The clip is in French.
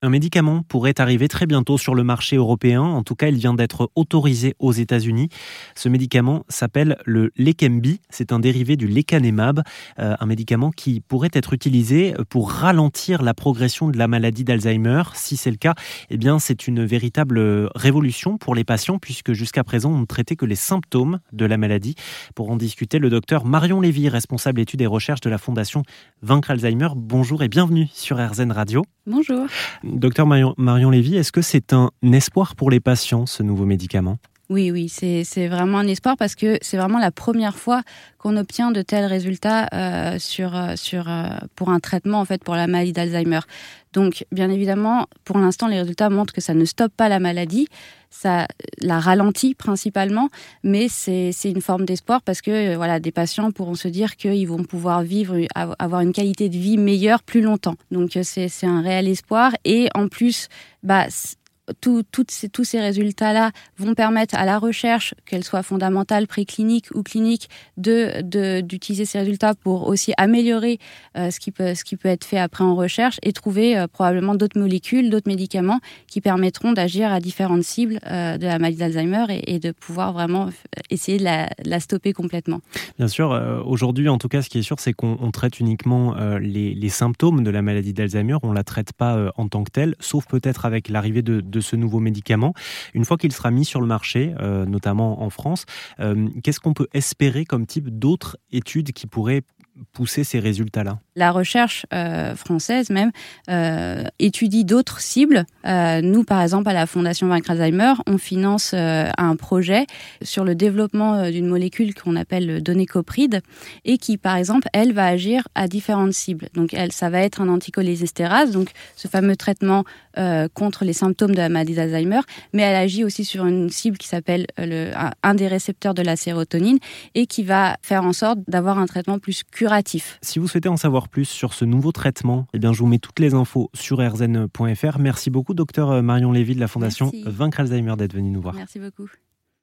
Un médicament pourrait arriver très bientôt sur le marché européen. En tout cas, il vient d'être autorisé aux États-Unis. Ce médicament s'appelle le Leqembi. C'est un dérivé du lecanemab, euh, un médicament qui pourrait être utilisé pour ralentir la progression de la maladie d'Alzheimer. Si c'est le cas, eh bien, c'est une véritable révolution pour les patients puisque jusqu'à présent, on ne traitait que les symptômes de la maladie. Pour en discuter, le docteur Marion Lévy, responsable études et recherches de la Fondation Vaincre Alzheimer. Bonjour et bienvenue sur RZN Radio. Bonjour. Docteur Marion, Marion Lévy, est-ce que c'est un espoir pour les patients, ce nouveau médicament? Oui, oui, c'est vraiment un espoir parce que c'est vraiment la première fois qu'on obtient de tels résultats euh, sur, euh, euh, pour un traitement en fait pour la maladie d'Alzheimer. Donc, bien évidemment, pour l'instant, les résultats montrent que ça ne stoppe pas la maladie, ça la ralentit principalement, mais c'est une forme d'espoir parce que voilà, des patients pourront se dire qu'ils vont pouvoir vivre, avoir une qualité de vie meilleure plus longtemps. Donc, c'est un réel espoir et en plus, bah, tous ces résultats-là vont permettre à la recherche, qu'elle soit fondamentale, préclinique ou clinique, de d'utiliser ces résultats pour aussi améliorer euh, ce, qui peut, ce qui peut être fait après en recherche et trouver euh, probablement d'autres molécules, d'autres médicaments qui permettront d'agir à différentes cibles euh, de la maladie d'Alzheimer et, de pouvoir vraiment essayer de la, stopper complètement. Bien sûr, aujourd'hui en tout cas, ce qui est sûr, c'est qu'on traite uniquement les, symptômes de la maladie d'Alzheimer, on ne la traite pas en tant que telle, sauf peut-être avec l'arrivée de ce nouveau médicament. Une fois qu'il sera mis sur le marché, euh, notamment en France, euh, qu'est-ce qu'on peut espérer comme type d'autres études qui pourraient pousser ces résultats-là? La recherche euh, française même euh, étudie d'autres cibles. Euh, nous, par exemple, à la Fondation Vaincre Alzheimer, on finance un projet sur le développement d'une molécule qu'on appelle le donécopride et qui, par exemple, elle va agir à différentes cibles. Donc, elle, ça va être un anticholésistérase, donc ce fameux traitement contre les symptômes de la maladie d'Alzheimer, mais elle agit aussi sur une cible qui s'appelle un des récepteurs de la sérotonine et qui va faire en sorte d'avoir un traitement plus curatif si vous souhaitez en savoir plus sur ce nouveau traitement, eh bien, je vous mets toutes les infos sur rzn.fr. Merci beaucoup, docteur Marion Lévy de la Fondation Vaincre Alzheimer, d'être venu nous voir. Merci beaucoup.